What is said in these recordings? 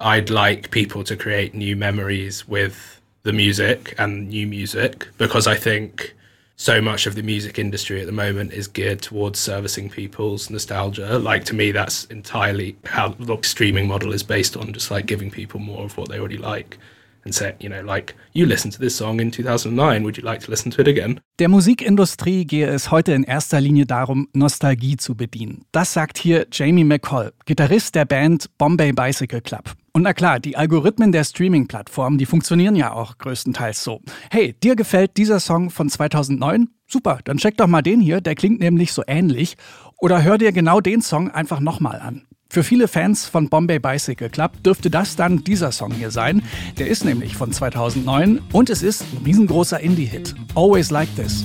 I'd like people to create new memories with the music and new music because I think so much of the music industry at the moment is geared towards servicing people's nostalgia. Like to me, that's entirely how the streaming model is based on, just like giving people more of what they already like. And say, you know, like, you listened to this song in 2009, would you like to listen to it again? Der Musikindustrie gehe es heute in erster Linie darum, Nostalgie zu bedienen. Das sagt hier Jamie McCall, Gitarrist der Band Bombay Bicycle Club. Und na klar, die Algorithmen der Streaming-Plattformen, die funktionieren ja auch größtenteils so. Hey, dir gefällt dieser Song von 2009? Super, dann check doch mal den hier, der klingt nämlich so ähnlich. Oder hör dir genau den Song einfach nochmal an. Für viele Fans von Bombay Bicycle Club dürfte das dann dieser Song hier sein. Der ist nämlich von 2009 und es ist ein riesengroßer Indie-Hit. Always Like This.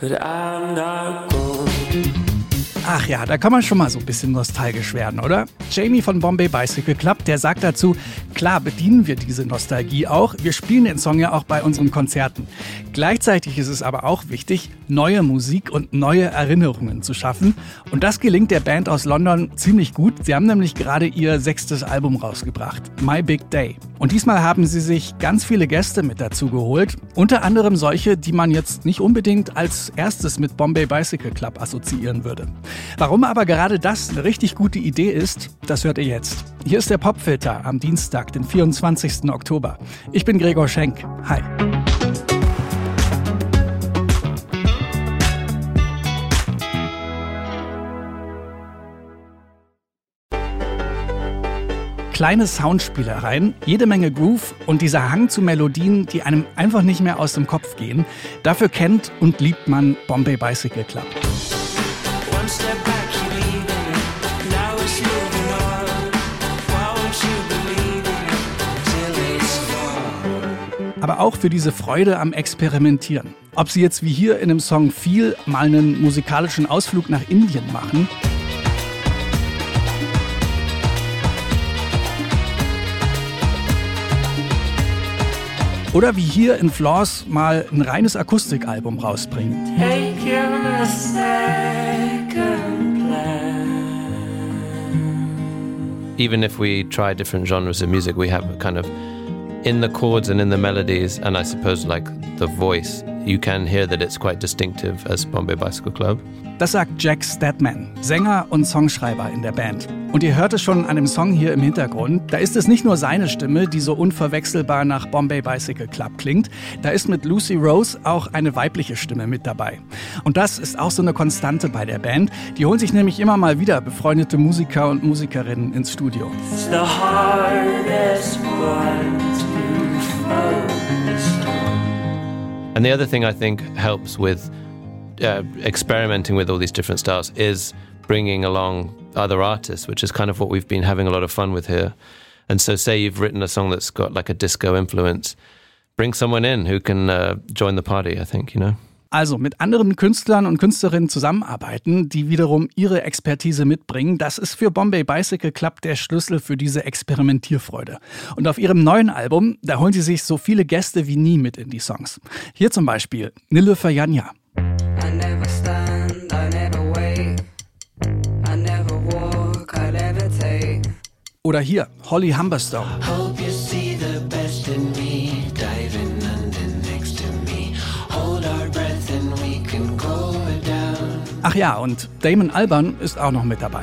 But I'm not Ach ja, da kann man schon mal so ein bisschen nostalgisch werden, oder? Jamie von Bombay Bicycle Club, der sagt dazu, klar bedienen wir diese Nostalgie auch. Wir spielen den Song ja auch bei unseren Konzerten. Gleichzeitig ist es aber auch wichtig, neue Musik und neue Erinnerungen zu schaffen. Und das gelingt der Band aus London ziemlich gut. Sie haben nämlich gerade ihr sechstes Album rausgebracht, My Big Day. Und diesmal haben sie sich ganz viele Gäste mit dazu geholt. Unter anderem solche, die man jetzt nicht unbedingt als erstes mit Bombay Bicycle Club assoziieren würde. Warum aber gerade das eine richtig gute Idee ist, das hört ihr jetzt. Hier ist der Popfilter am Dienstag, den 24. Oktober. Ich bin Gregor Schenk. Hi. Kleine Soundspielereien, jede Menge Groove und dieser Hang zu Melodien, die einem einfach nicht mehr aus dem Kopf gehen. Dafür kennt und liebt man Bombay Bicycle Club. aber auch für diese Freude am Experimentieren. Ob sie jetzt wie hier in dem Song viel mal einen musikalischen Ausflug nach Indien machen oder wie hier in Flaws mal ein reines Akustikalbum rausbringen. Even if we try different genres of music, we have kind of in the chords and in the melodies, and I suppose like the voice, you can hear that it's quite distinctive as Bombay Bicycle Club. Das sagt Jack Statman, Sänger und Songschreiber in der Band. Und ihr hört es schon an dem Song hier im Hintergrund. Da ist es nicht nur seine Stimme, die so unverwechselbar nach Bombay Bicycle Club klingt. Da ist mit Lucy Rose auch eine weibliche Stimme mit dabei. Und das ist auch so eine Konstante bei der Band. Die holen sich nämlich immer mal wieder befreundete Musiker und Musikerinnen ins Studio. It's the hardest one And the other thing I think helps with uh, experimenting with all these different styles is bringing along other artists, which is kind of what we've been having a lot of fun with here. And so, say you've written a song that's got like a disco influence, bring someone in who can uh, join the party, I think, you know? Also mit anderen Künstlern und Künstlerinnen zusammenarbeiten, die wiederum ihre Expertise mitbringen, das ist für Bombay Bicycle Club der Schlüssel für diese Experimentierfreude. Und auf ihrem neuen Album, da holen sie sich so viele Gäste wie nie mit in die Songs. Hier zum Beispiel Nilüfer Janja. Oder hier Holly Humberstone. Ach ja, und Damon Alban ist auch noch mit dabei.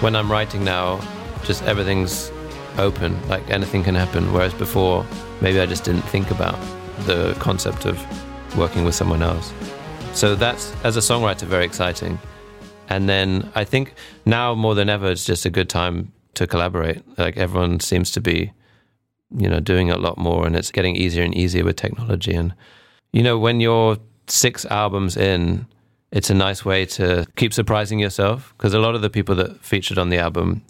When I'm writing now, just everything's open, like anything can happen. Whereas before, maybe I just didn't think about the concept of working with someone else. So that's, as a songwriter, very exciting. And then I think now more than ever, it's just a good time to collaborate. Like everyone seems to be, you know, doing a lot more, and it's getting easier and easier with technology. And you know, when you're six albums in, it's a nice way to keep surprising yourself because a lot of the people that featured on the album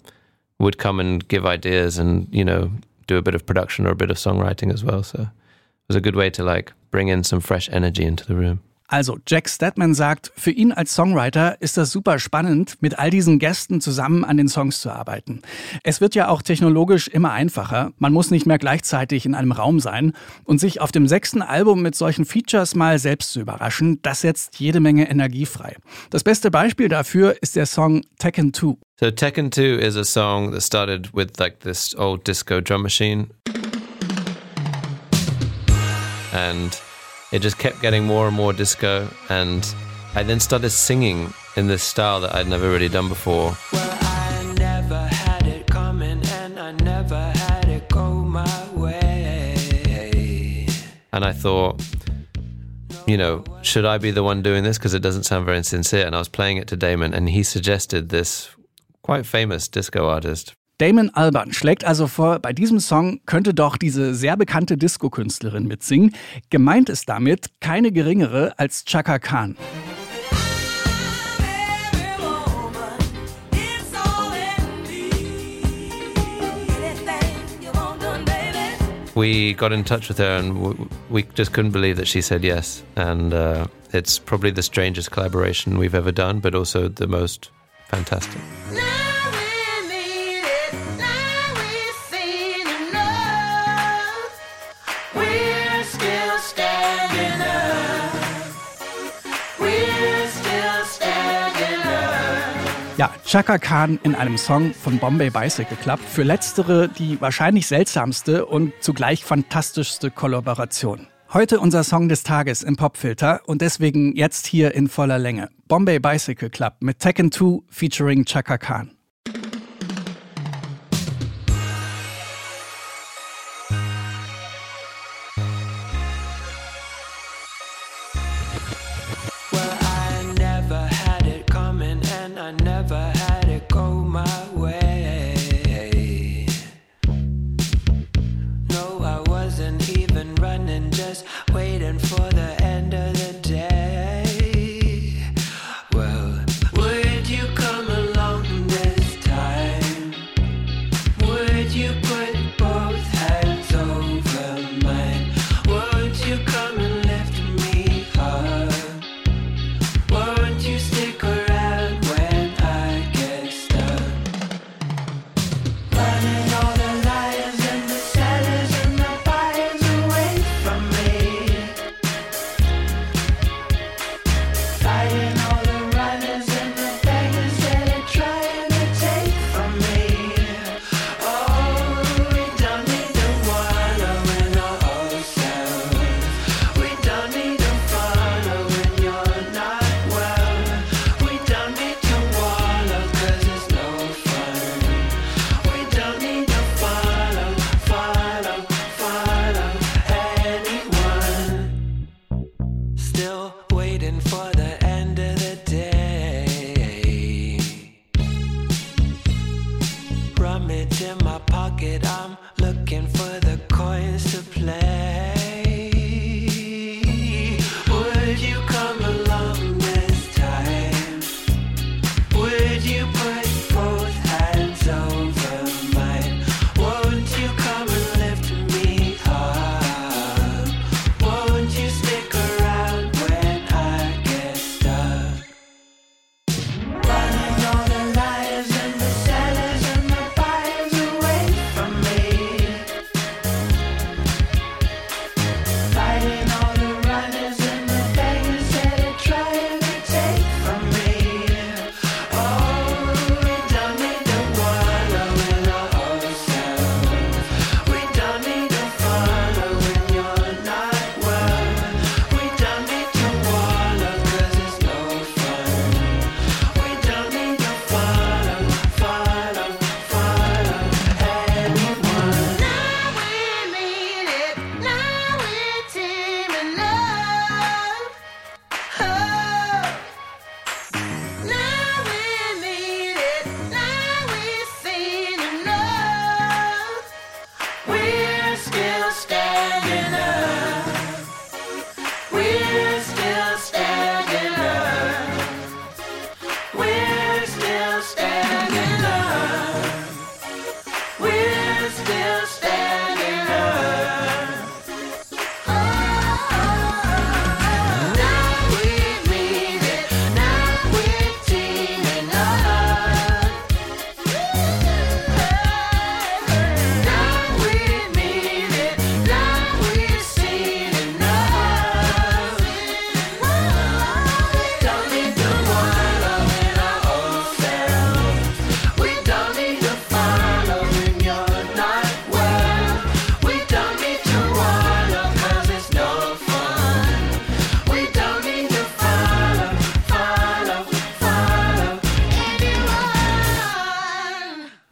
would come and give ideas and you know do a bit of production or a bit of songwriting as well. So it was a good way to like bring in some fresh energy into the room. Also, Jack Stedman sagt, für ihn als Songwriter ist das super spannend, mit all diesen Gästen zusammen an den Songs zu arbeiten. Es wird ja auch technologisch immer einfacher. Man muss nicht mehr gleichzeitig in einem Raum sein. Und sich auf dem sechsten Album mit solchen Features mal selbst zu überraschen, das setzt jede Menge Energie frei. Das beste Beispiel dafür ist der Song Tekken 2. So Tekken 2 is a song that started with like this old disco drum machine. And it just kept getting more and more disco. And I then started singing in this style that I'd never really done before. Well, I never had it coming and I never had it go my way. And I thought, you know, should I be the one doing this? Because it doesn't sound very sincere. And I was playing it to Damon, and he suggested this quite famous disco artist, Damon Alban schlägt also vor, bei diesem Song könnte doch diese sehr bekannte Disco-Künstlerin mitsingen. Gemeint ist damit keine geringere als Chaka Khan. we got in touch with her and we just couldn't believe that she said yes. And uh, it's probably the strangest collaboration we've ever done, but also the most fantastic. We're Ja, Chaka Khan in einem Song von Bombay Bicycle Club. Für letztere die wahrscheinlich seltsamste und zugleich fantastischste Kollaboration. Heute unser Song des Tages im Popfilter und deswegen jetzt hier in voller Länge. Bombay Bicycle Club mit Tekken 2 featuring Chaka Khan. wait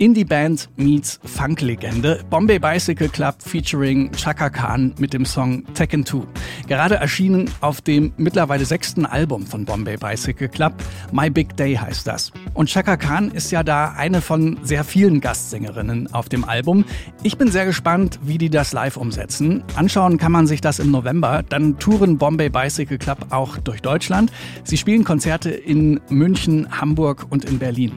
Indie-Band meets Funk-Legende. Bombay Bicycle Club featuring Chaka Khan mit dem Song Tekken 2. Gerade erschienen auf dem mittlerweile sechsten Album von Bombay Bicycle Club. My Big Day heißt das. Und Chaka Khan ist ja da eine von sehr vielen Gastsängerinnen auf dem Album. Ich bin sehr gespannt, wie die das live umsetzen. Anschauen kann man sich das im November. Dann touren Bombay Bicycle Club auch durch Deutschland. Sie spielen Konzerte in München, Hamburg und in Berlin.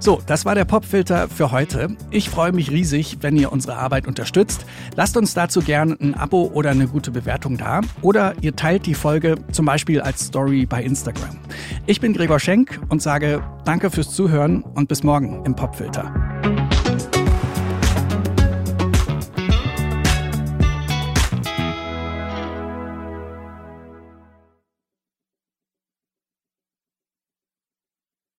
So, das war der Popfilter für heute. Ich freue mich riesig, wenn ihr unsere Arbeit unterstützt. Lasst uns dazu gerne ein Abo oder eine gute Bewertung da. Oder ihr teilt die Folge zum Beispiel als Story bei Instagram. Ich bin Gregor Schenk und sage Danke fürs Zuhören und bis morgen im Popfilter.